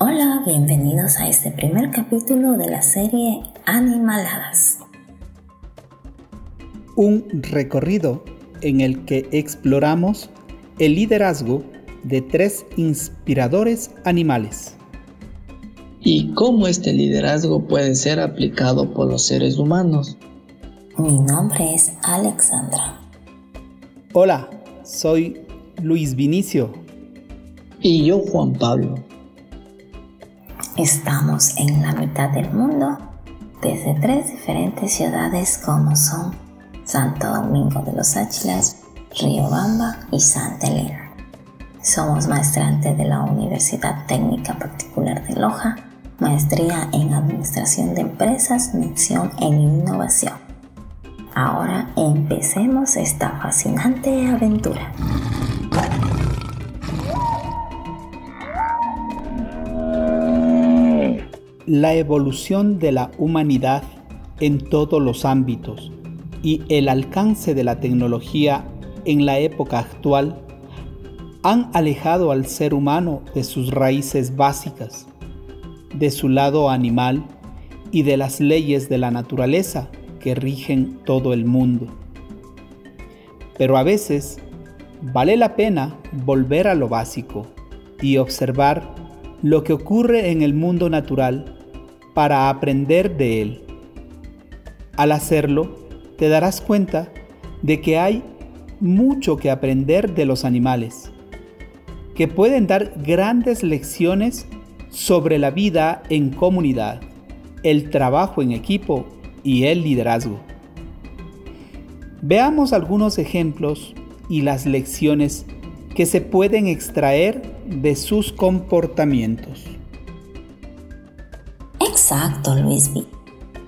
Hola, bienvenidos a este primer capítulo de la serie Animaladas. Un recorrido en el que exploramos el liderazgo de tres inspiradores animales. ¿Y cómo este liderazgo puede ser aplicado por los seres humanos? Mi nombre es Alexandra. Hola, soy Luis Vinicio. Y yo Juan Pablo. Estamos en la mitad del mundo desde tres diferentes ciudades como son Santo Domingo de los Áchilas, Riobamba y Santa Elena. Somos maestrantes de la Universidad Técnica Particular de Loja, maestría en Administración de Empresas, mención en Innovación. Ahora empecemos esta fascinante aventura. La evolución de la humanidad en todos los ámbitos y el alcance de la tecnología en la época actual han alejado al ser humano de sus raíces básicas, de su lado animal y de las leyes de la naturaleza que rigen todo el mundo. Pero a veces vale la pena volver a lo básico y observar lo que ocurre en el mundo natural para aprender de él. Al hacerlo, te darás cuenta de que hay mucho que aprender de los animales, que pueden dar grandes lecciones sobre la vida en comunidad, el trabajo en equipo y el liderazgo. Veamos algunos ejemplos y las lecciones que se pueden extraer de sus comportamientos. Exacto, Luis B.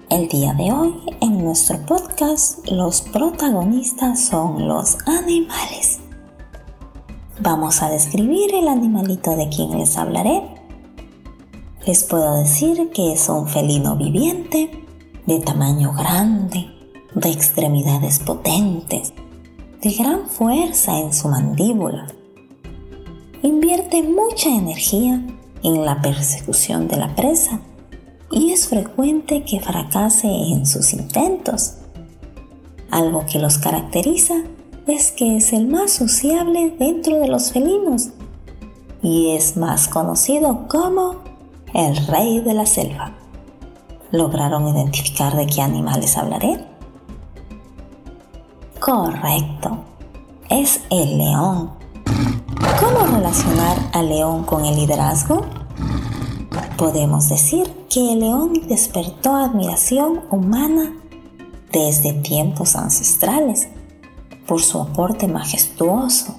El día de hoy, en nuestro podcast, los protagonistas son los animales. Vamos a describir el animalito de quien les hablaré. Les puedo decir que es un felino viviente, de tamaño grande, de extremidades potentes, de gran fuerza en su mandíbula. Invierte mucha energía en la persecución de la presa y es frecuente que fracase en sus intentos. Algo que los caracteriza es que es el más sociable dentro de los felinos y es más conocido como el rey de la selva. ¿Lograron identificar de qué animales hablaré? Correcto, es el león. ¿Cómo relacionar al león con el liderazgo? Podemos decir que el león despertó admiración humana desde tiempos ancestrales por su aporte majestuoso,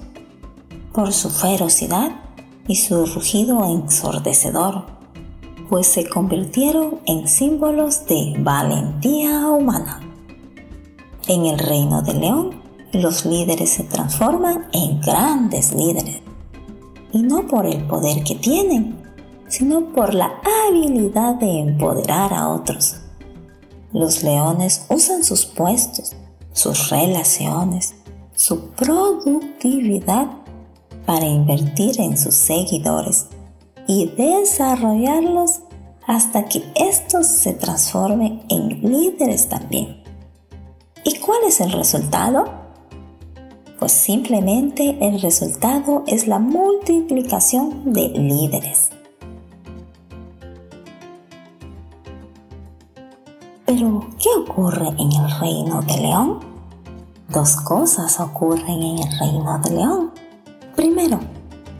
por su ferocidad y su rugido ensordecedor, pues se convirtieron en símbolos de valentía humana. En el reino del león, los líderes se transforman en grandes líderes, y no por el poder que tienen, sino por la habilidad de empoderar a otros. Los leones usan sus puestos, sus relaciones, su productividad para invertir en sus seguidores y desarrollarlos hasta que estos se transformen en líderes también. ¿Y cuál es el resultado? Pues simplemente el resultado es la multiplicación de líderes. Pero, ¿qué ocurre en el reino de León? Dos cosas ocurren en el reino de León. Primero,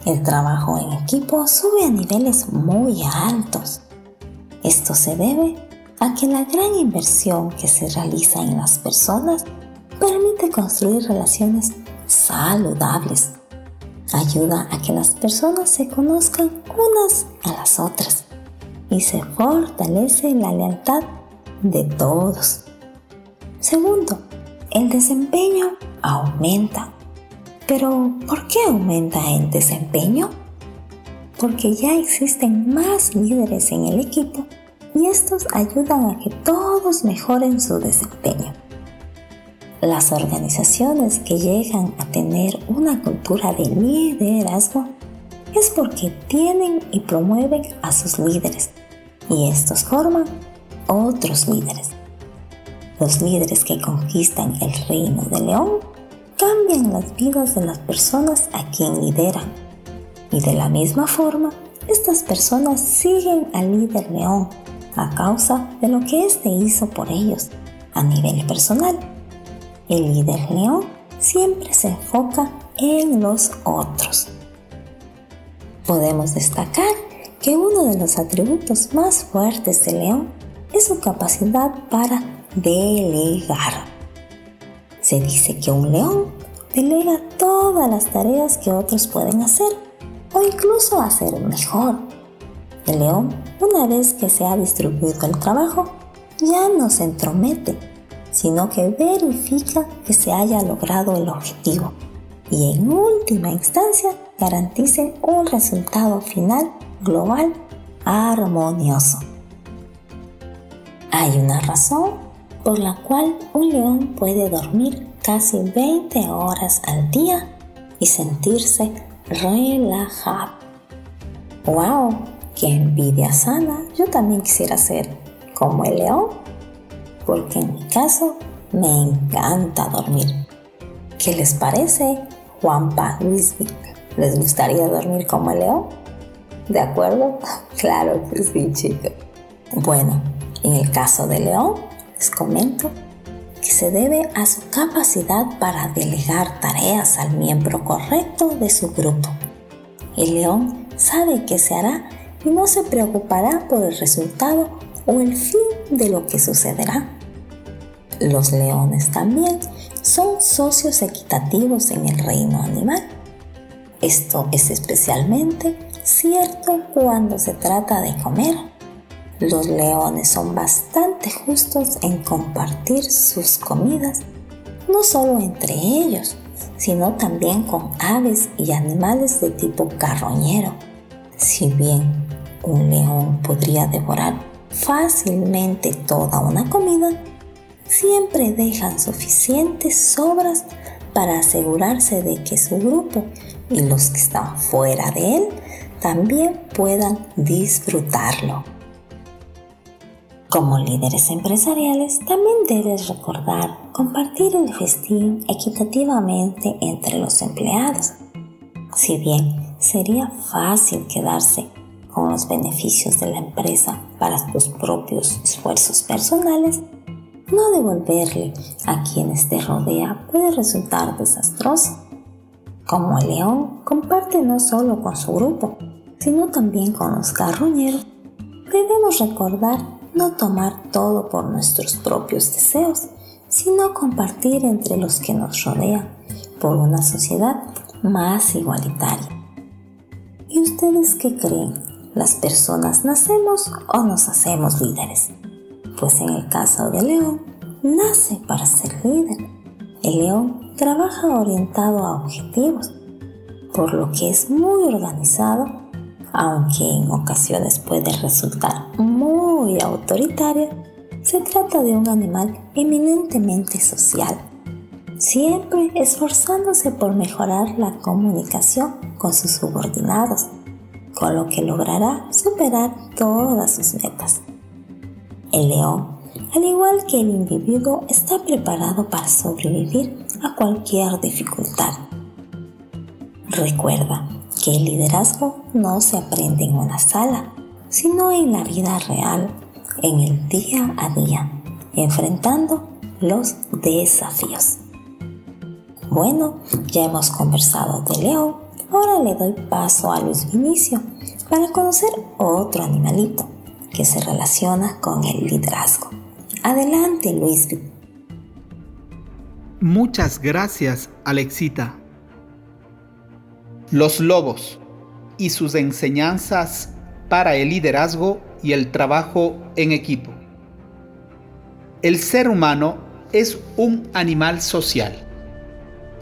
el trabajo en equipo sube a niveles muy altos. Esto se debe a que la gran inversión que se realiza en las personas permite construir relaciones saludables. Ayuda a que las personas se conozcan unas a las otras y se fortalece la lealtad de todos. Segundo, el desempeño aumenta. Pero, ¿por qué aumenta el desempeño? Porque ya existen más líderes en el equipo y estos ayudan a que todos mejoren su desempeño. Las organizaciones que llegan a tener una cultura de liderazgo es porque tienen y promueven a sus líderes y estos forman otros líderes. Los líderes que conquistan el reino de León cambian las vidas de las personas a quien lideran. Y de la misma forma, estas personas siguen al líder León a causa de lo que éste hizo por ellos a nivel personal. El líder León siempre se enfoca en los otros. Podemos destacar que uno de los atributos más fuertes de León es su capacidad para delegar. Se dice que un león delega todas las tareas que otros pueden hacer o incluso hacer mejor. El león, una vez que se ha distribuido el trabajo, ya no se entromete, sino que verifica que se haya logrado el objetivo y en última instancia garanticen un resultado final global armonioso. Hay una razón por la cual un león puede dormir casi 20 horas al día y sentirse relajado. ¡Wow! ¡Qué envidia sana! Yo también quisiera ser como el león, porque en mi caso me encanta dormir. ¿Qué les parece, Juanpa, Luis? ¿Les gustaría dormir como el león? ¿De acuerdo? claro que sí, chicos. Bueno, en el caso de león, les comento que se debe a su capacidad para delegar tareas al miembro correcto de su grupo. El león sabe qué se hará y no se preocupará por el resultado o el fin de lo que sucederá. Los leones también son socios equitativos en el reino animal. Esto es especialmente cierto cuando se trata de comer los leones son bastante justos en compartir sus comidas, no solo entre ellos, sino también con aves y animales de tipo carroñero. Si bien un león podría devorar fácilmente toda una comida, siempre dejan suficientes sobras para asegurarse de que su grupo y los que están fuera de él también puedan disfrutarlo. Como líderes empresariales, también debes recordar compartir el festín equitativamente entre los empleados. Si bien sería fácil quedarse con los beneficios de la empresa para tus propios esfuerzos personales, no devolverle a quienes te rodea puede resultar desastroso. Como el león comparte no solo con su grupo, sino también con los carroñeros, debemos recordar no tomar todo por nuestros propios deseos, sino compartir entre los que nos rodean por una sociedad más igualitaria. ¿Y ustedes qué creen? ¿Las personas nacemos o nos hacemos líderes? Pues en el caso de León, nace para ser líder. El león trabaja orientado a objetivos, por lo que es muy organizado aunque en ocasiones puede resultar muy autoritario, se trata de un animal eminentemente social, siempre esforzándose por mejorar la comunicación con sus subordinados, con lo que logrará superar todas sus metas. El león, al igual que el individuo, está preparado para sobrevivir a cualquier dificultad. Recuerda, que el liderazgo no se aprende en una sala, sino en la vida real, en el día a día, enfrentando los desafíos. Bueno, ya hemos conversado de León, ahora le doy paso a Luis Vinicio para conocer otro animalito que se relaciona con el liderazgo. Adelante, Luis. Muchas gracias, Alexita los lobos y sus enseñanzas para el liderazgo y el trabajo en equipo. El ser humano es un animal social,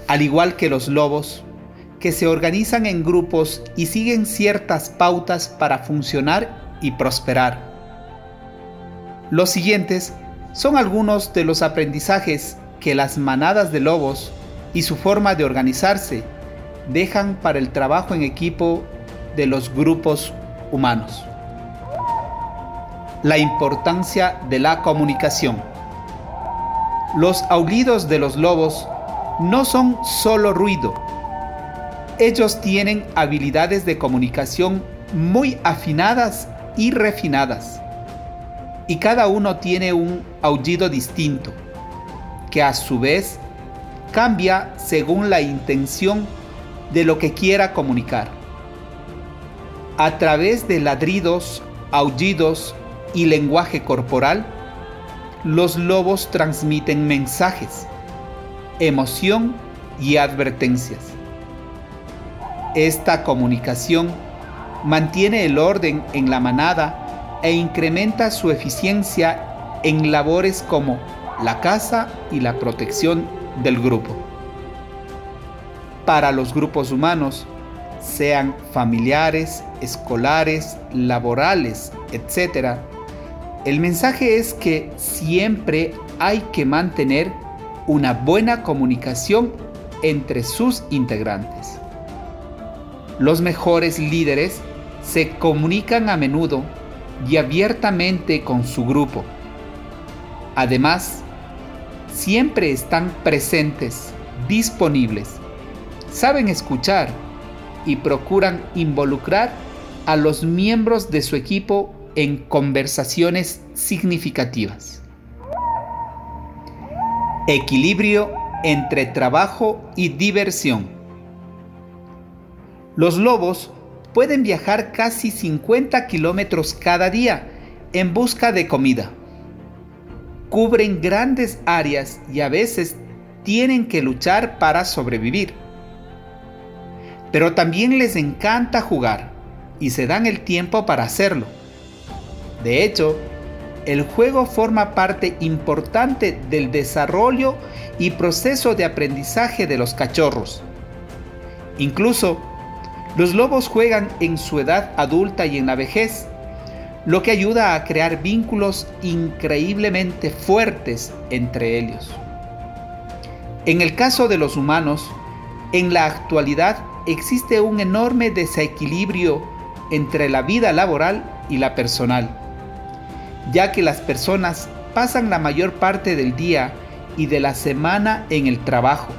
al igual que los lobos, que se organizan en grupos y siguen ciertas pautas para funcionar y prosperar. Los siguientes son algunos de los aprendizajes que las manadas de lobos y su forma de organizarse dejan para el trabajo en equipo de los grupos humanos. La importancia de la comunicación. Los aullidos de los lobos no son solo ruido. Ellos tienen habilidades de comunicación muy afinadas y refinadas. Y cada uno tiene un aullido distinto, que a su vez cambia según la intención de lo que quiera comunicar. A través de ladridos, aullidos y lenguaje corporal, los lobos transmiten mensajes, emoción y advertencias. Esta comunicación mantiene el orden en la manada e incrementa su eficiencia en labores como la caza y la protección del grupo. Para los grupos humanos, sean familiares, escolares, laborales, etc., el mensaje es que siempre hay que mantener una buena comunicación entre sus integrantes. Los mejores líderes se comunican a menudo y abiertamente con su grupo. Además, siempre están presentes, disponibles, saben escuchar y procuran involucrar a los miembros de su equipo en conversaciones significativas. Equilibrio entre trabajo y diversión. Los lobos pueden viajar casi 50 kilómetros cada día en busca de comida. Cubren grandes áreas y a veces tienen que luchar para sobrevivir. Pero también les encanta jugar y se dan el tiempo para hacerlo. De hecho, el juego forma parte importante del desarrollo y proceso de aprendizaje de los cachorros. Incluso, los lobos juegan en su edad adulta y en la vejez, lo que ayuda a crear vínculos increíblemente fuertes entre ellos. En el caso de los humanos, en la actualidad existe un enorme desequilibrio entre la vida laboral y la personal ya que las personas pasan la mayor parte del día y de la semana en el trabajo.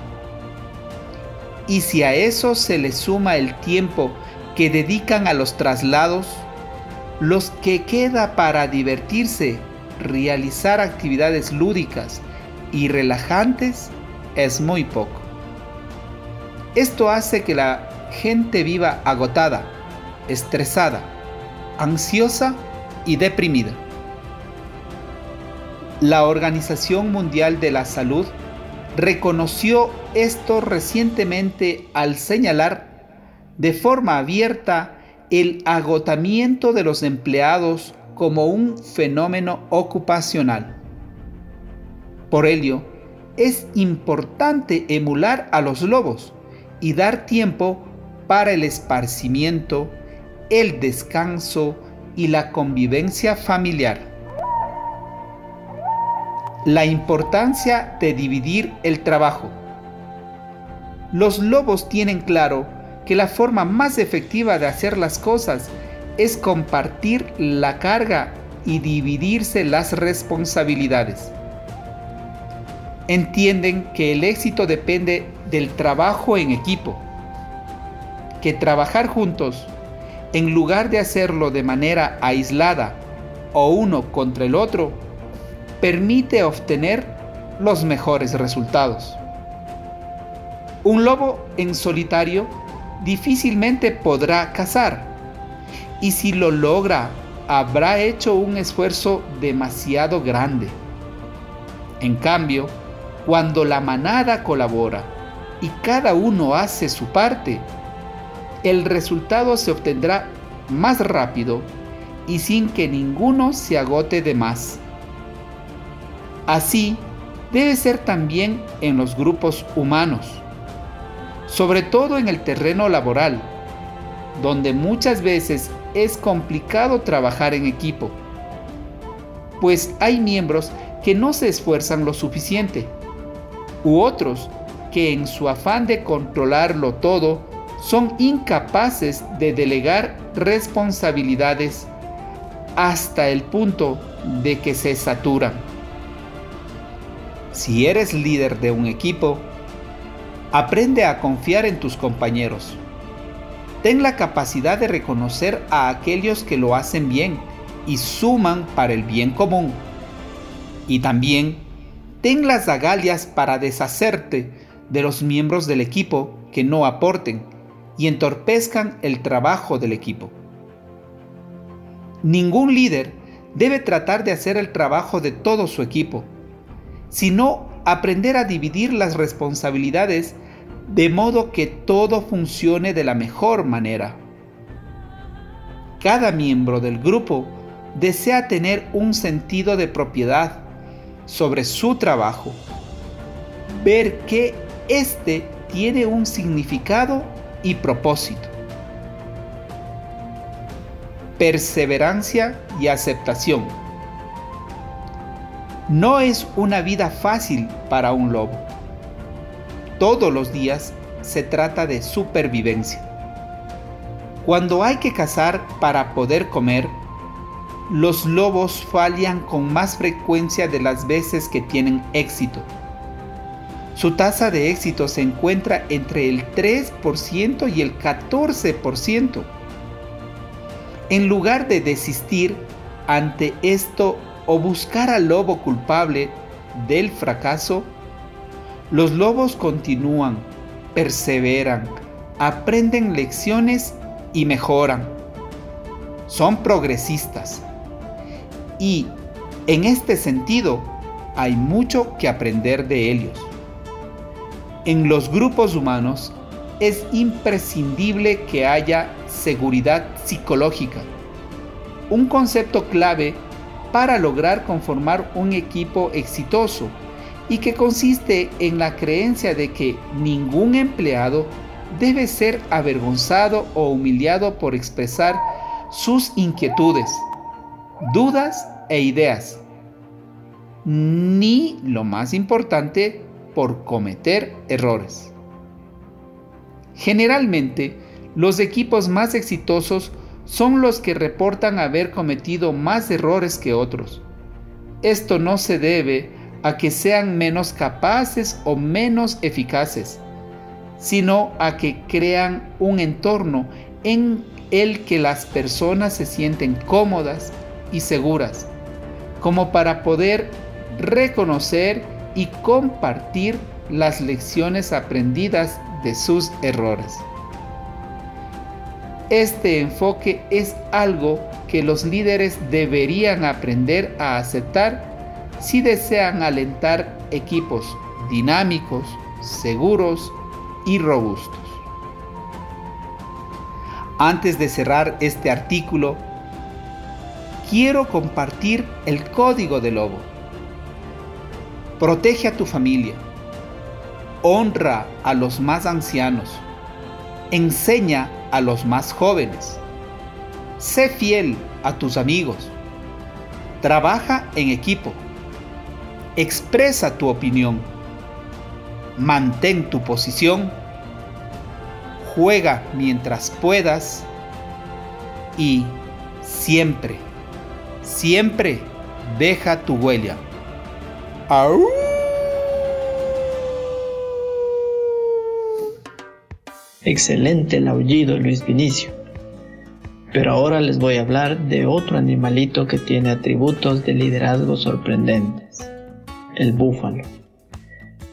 Y si a eso se le suma el tiempo que dedican a los traslados, los que queda para divertirse, realizar actividades lúdicas y relajantes es muy poco. Esto hace que la gente viva agotada, estresada, ansiosa y deprimida. La Organización Mundial de la Salud reconoció esto recientemente al señalar de forma abierta el agotamiento de los empleados como un fenómeno ocupacional. Por ello, es importante emular a los lobos y dar tiempo para el esparcimiento, el descanso y la convivencia familiar la importancia de dividir el trabajo. Los lobos tienen claro que la forma más efectiva de hacer las cosas es compartir la carga y dividirse las responsabilidades. Entienden que el éxito depende del trabajo en equipo, que trabajar juntos, en lugar de hacerlo de manera aislada o uno contra el otro, permite obtener los mejores resultados. Un lobo en solitario difícilmente podrá cazar y si lo logra habrá hecho un esfuerzo demasiado grande. En cambio, cuando la manada colabora y cada uno hace su parte, el resultado se obtendrá más rápido y sin que ninguno se agote de más. Así debe ser también en los grupos humanos, sobre todo en el terreno laboral, donde muchas veces es complicado trabajar en equipo, pues hay miembros que no se esfuerzan lo suficiente, u otros que en su afán de controlarlo todo son incapaces de delegar responsabilidades hasta el punto de que se saturan. Si eres líder de un equipo, aprende a confiar en tus compañeros. Ten la capacidad de reconocer a aquellos que lo hacen bien y suman para el bien común. Y también ten las agallas para deshacerte de los miembros del equipo que no aporten y entorpezcan el trabajo del equipo. Ningún líder debe tratar de hacer el trabajo de todo su equipo, sino aprender a dividir las responsabilidades de modo que todo funcione de la mejor manera. Cada miembro del grupo desea tener un sentido de propiedad sobre su trabajo, ver que éste tiene un significado y propósito. Perseverancia y aceptación. No es una vida fácil para un lobo. Todos los días se trata de supervivencia. Cuando hay que cazar para poder comer, los lobos fallan con más frecuencia de las veces que tienen éxito. Su tasa de éxito se encuentra entre el 3% y el 14%. En lugar de desistir ante esto o buscar al lobo culpable del fracaso, los lobos continúan, perseveran, aprenden lecciones y mejoran. Son progresistas. Y en este sentido hay mucho que aprender de ellos. En los grupos humanos es imprescindible que haya seguridad psicológica, un concepto clave para lograr conformar un equipo exitoso y que consiste en la creencia de que ningún empleado debe ser avergonzado o humillado por expresar sus inquietudes, dudas e ideas, ni, lo más importante, por cometer errores. Generalmente, los equipos más exitosos son los que reportan haber cometido más errores que otros. Esto no se debe a que sean menos capaces o menos eficaces, sino a que crean un entorno en el que las personas se sienten cómodas y seguras, como para poder reconocer y compartir las lecciones aprendidas de sus errores. Este enfoque es algo que los líderes deberían aprender a aceptar si desean alentar equipos dinámicos, seguros y robustos. Antes de cerrar este artículo, quiero compartir el código de lobo Protege a tu familia. Honra a los más ancianos. Enseña a los más jóvenes. Sé fiel a tus amigos. Trabaja en equipo. Expresa tu opinión. Mantén tu posición. Juega mientras puedas. Y siempre, siempre deja tu huella. Excelente el aullido, Luis Vinicio. Pero ahora les voy a hablar de otro animalito que tiene atributos de liderazgo sorprendentes, el búfalo.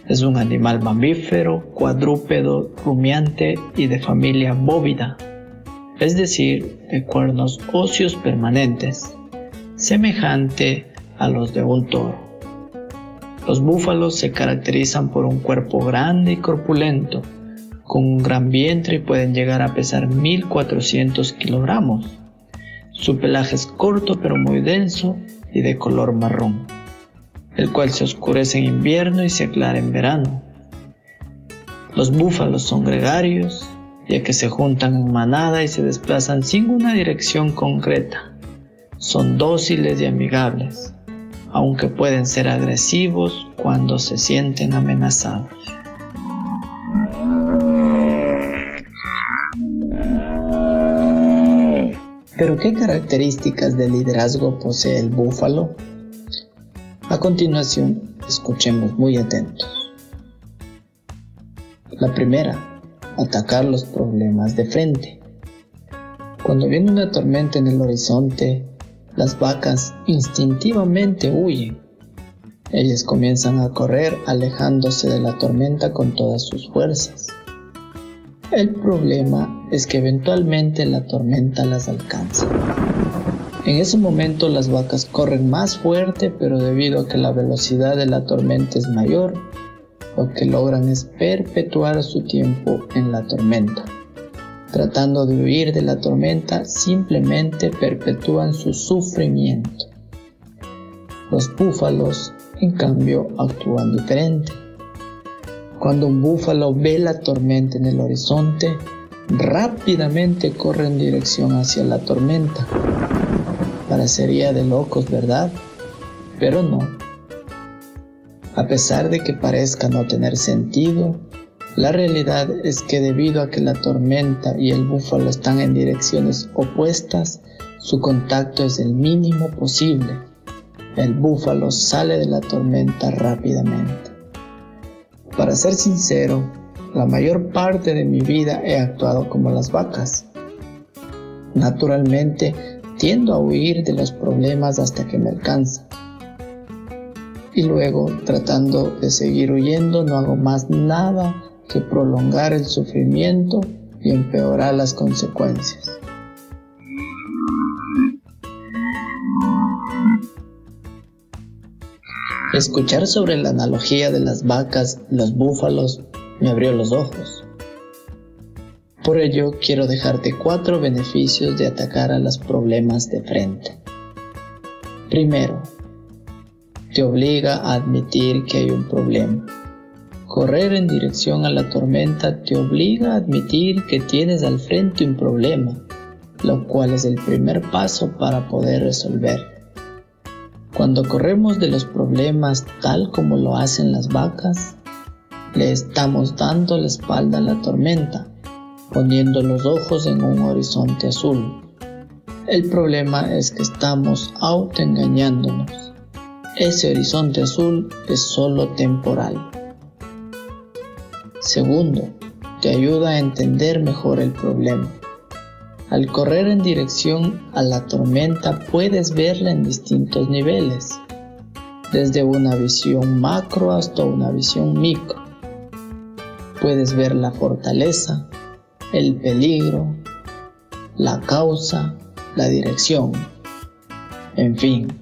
Es un animal mamífero, cuadrúpedo, rumiante y de familia bóvida, es decir, de cuernos óseos permanentes, semejante a los de un toro. Los búfalos se caracterizan por un cuerpo grande y corpulento, con un gran vientre y pueden llegar a pesar 1400 kilogramos. Su pelaje es corto pero muy denso y de color marrón, el cual se oscurece en invierno y se aclara en verano. Los búfalos son gregarios, ya que se juntan en manada y se desplazan sin una dirección concreta. Son dóciles y amigables aunque pueden ser agresivos cuando se sienten amenazados. Pero ¿qué características de liderazgo posee el búfalo? A continuación, escuchemos muy atentos. La primera, atacar los problemas de frente. Cuando viene una tormenta en el horizonte, las vacas instintivamente huyen. Ellas comienzan a correr alejándose de la tormenta con todas sus fuerzas. El problema es que eventualmente la tormenta las alcanza. En ese momento las vacas corren más fuerte, pero debido a que la velocidad de la tormenta es mayor, lo que logran es perpetuar su tiempo en la tormenta. Tratando de huir de la tormenta, simplemente perpetúan su sufrimiento. Los búfalos, en cambio, actúan diferente. Cuando un búfalo ve la tormenta en el horizonte, rápidamente corre en dirección hacia la tormenta. Parecería de locos, ¿verdad? Pero no. A pesar de que parezca no tener sentido, la realidad es que debido a que la tormenta y el búfalo están en direcciones opuestas, su contacto es el mínimo posible. El búfalo sale de la tormenta rápidamente. Para ser sincero, la mayor parte de mi vida he actuado como las vacas. Naturalmente, tiendo a huir de los problemas hasta que me alcanza. Y luego, tratando de seguir huyendo, no hago más nada que prolongar el sufrimiento y empeorar las consecuencias. Escuchar sobre la analogía de las vacas y los búfalos me abrió los ojos. Por ello quiero dejarte cuatro beneficios de atacar a los problemas de frente. Primero, te obliga a admitir que hay un problema. Correr en dirección a la tormenta te obliga a admitir que tienes al frente un problema, lo cual es el primer paso para poder resolver. Cuando corremos de los problemas tal como lo hacen las vacas, le estamos dando la espalda a la tormenta, poniendo los ojos en un horizonte azul. El problema es que estamos autoengañándonos. Ese horizonte azul es solo temporal. Segundo, te ayuda a entender mejor el problema. Al correr en dirección a la tormenta puedes verla en distintos niveles, desde una visión macro hasta una visión micro. Puedes ver la fortaleza, el peligro, la causa, la dirección. En fin,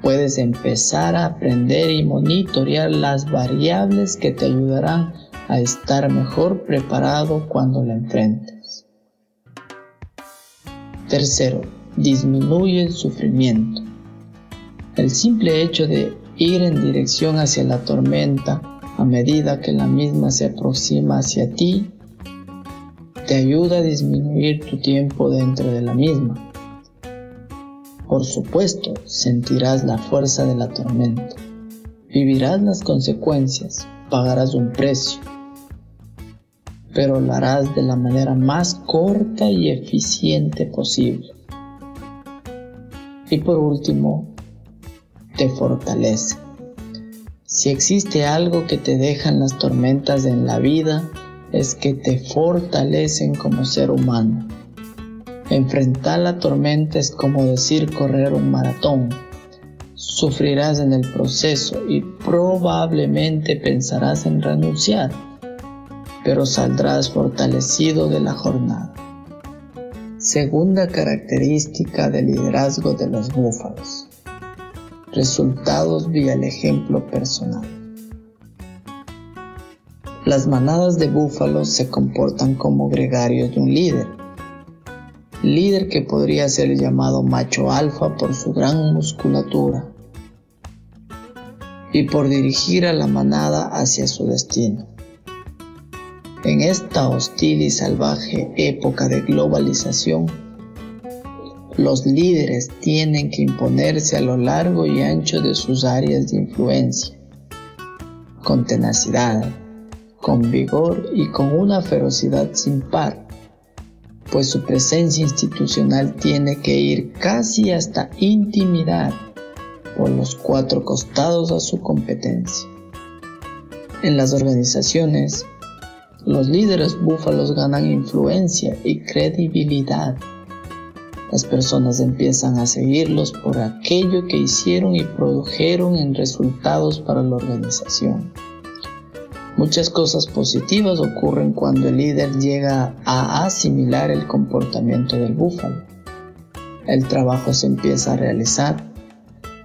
puedes empezar a aprender y monitorear las variables que te ayudarán a estar mejor preparado cuando la enfrentes. Tercero, disminuye el sufrimiento. El simple hecho de ir en dirección hacia la tormenta a medida que la misma se aproxima hacia ti, te ayuda a disminuir tu tiempo dentro de la misma. Por supuesto, sentirás la fuerza de la tormenta, vivirás las consecuencias, pagarás un precio, pero lo harás de la manera más corta y eficiente posible. Y por último, te fortalece. Si existe algo que te dejan las tormentas en la vida, es que te fortalecen como ser humano. Enfrentar la tormenta es como decir correr un maratón. Sufrirás en el proceso y probablemente pensarás en renunciar pero saldrás fortalecido de la jornada. Segunda característica del liderazgo de los búfalos. Resultados vía el ejemplo personal. Las manadas de búfalos se comportan como gregarios de un líder. Líder que podría ser llamado macho alfa por su gran musculatura y por dirigir a la manada hacia su destino. En esta hostil y salvaje época de globalización, los líderes tienen que imponerse a lo largo y ancho de sus áreas de influencia, con tenacidad, con vigor y con una ferocidad sin par. pues su presencia institucional tiene que ir casi hasta intimidar por los cuatro costados a su competencia. En las organizaciones, los líderes búfalos ganan influencia y credibilidad. Las personas empiezan a seguirlos por aquello que hicieron y produjeron en resultados para la organización. Muchas cosas positivas ocurren cuando el líder llega a asimilar el comportamiento del búfalo. El trabajo se empieza a realizar,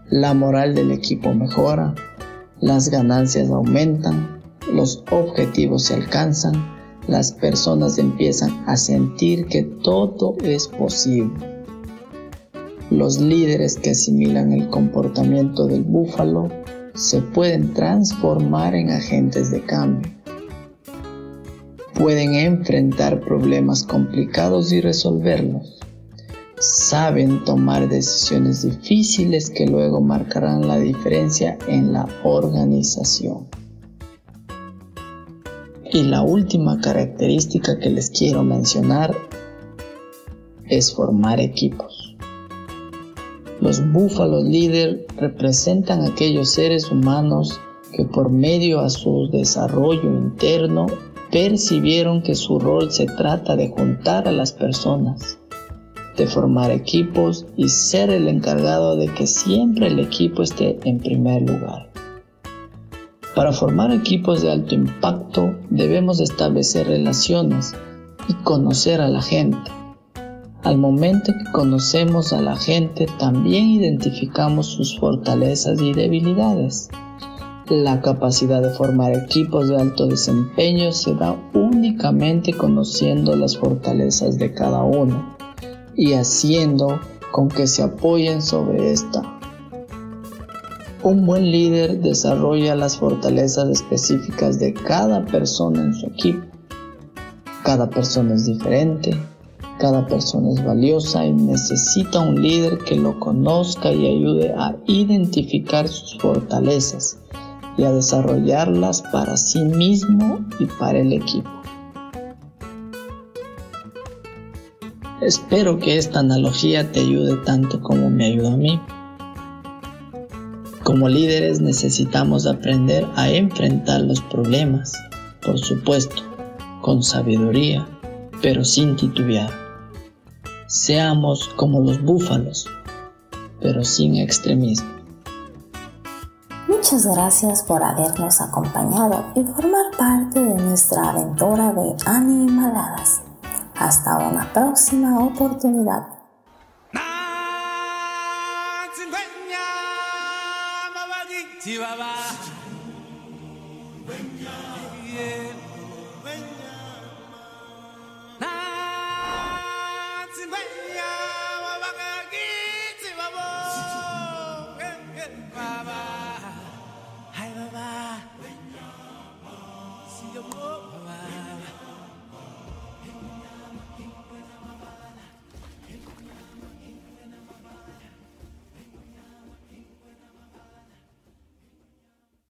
la moral del equipo mejora, las ganancias aumentan, los objetivos se alcanzan, las personas empiezan a sentir que todo es posible. Los líderes que asimilan el comportamiento del búfalo se pueden transformar en agentes de cambio. Pueden enfrentar problemas complicados y resolverlos. Saben tomar decisiones difíciles que luego marcarán la diferencia en la organización. Y la última característica que les quiero mencionar es formar equipos. Los búfalos líder representan aquellos seres humanos que por medio a su desarrollo interno percibieron que su rol se trata de juntar a las personas, de formar equipos y ser el encargado de que siempre el equipo esté en primer lugar. Para formar equipos de alto impacto debemos establecer relaciones y conocer a la gente al momento que conocemos a la gente, también identificamos sus fortalezas y debilidades. La capacidad de formar equipos de alto desempeño se da únicamente conociendo las fortalezas de cada uno y haciendo con que se apoyen sobre esta. Un buen líder desarrolla las fortalezas específicas de cada persona en su equipo. Cada persona es diferente, cada persona es valiosa y necesita un líder que lo conozca y ayude a identificar sus fortalezas y a desarrollarlas para sí mismo y para el equipo. Espero que esta analogía te ayude tanto como me ayuda a mí. Como líderes necesitamos aprender a enfrentar los problemas, por supuesto, con sabiduría, pero sin titubear. Seamos como los búfalos, pero sin extremismo. Muchas gracias por habernos acompañado y formar parte de nuestra aventura de animaladas. Hasta una próxima oportunidad.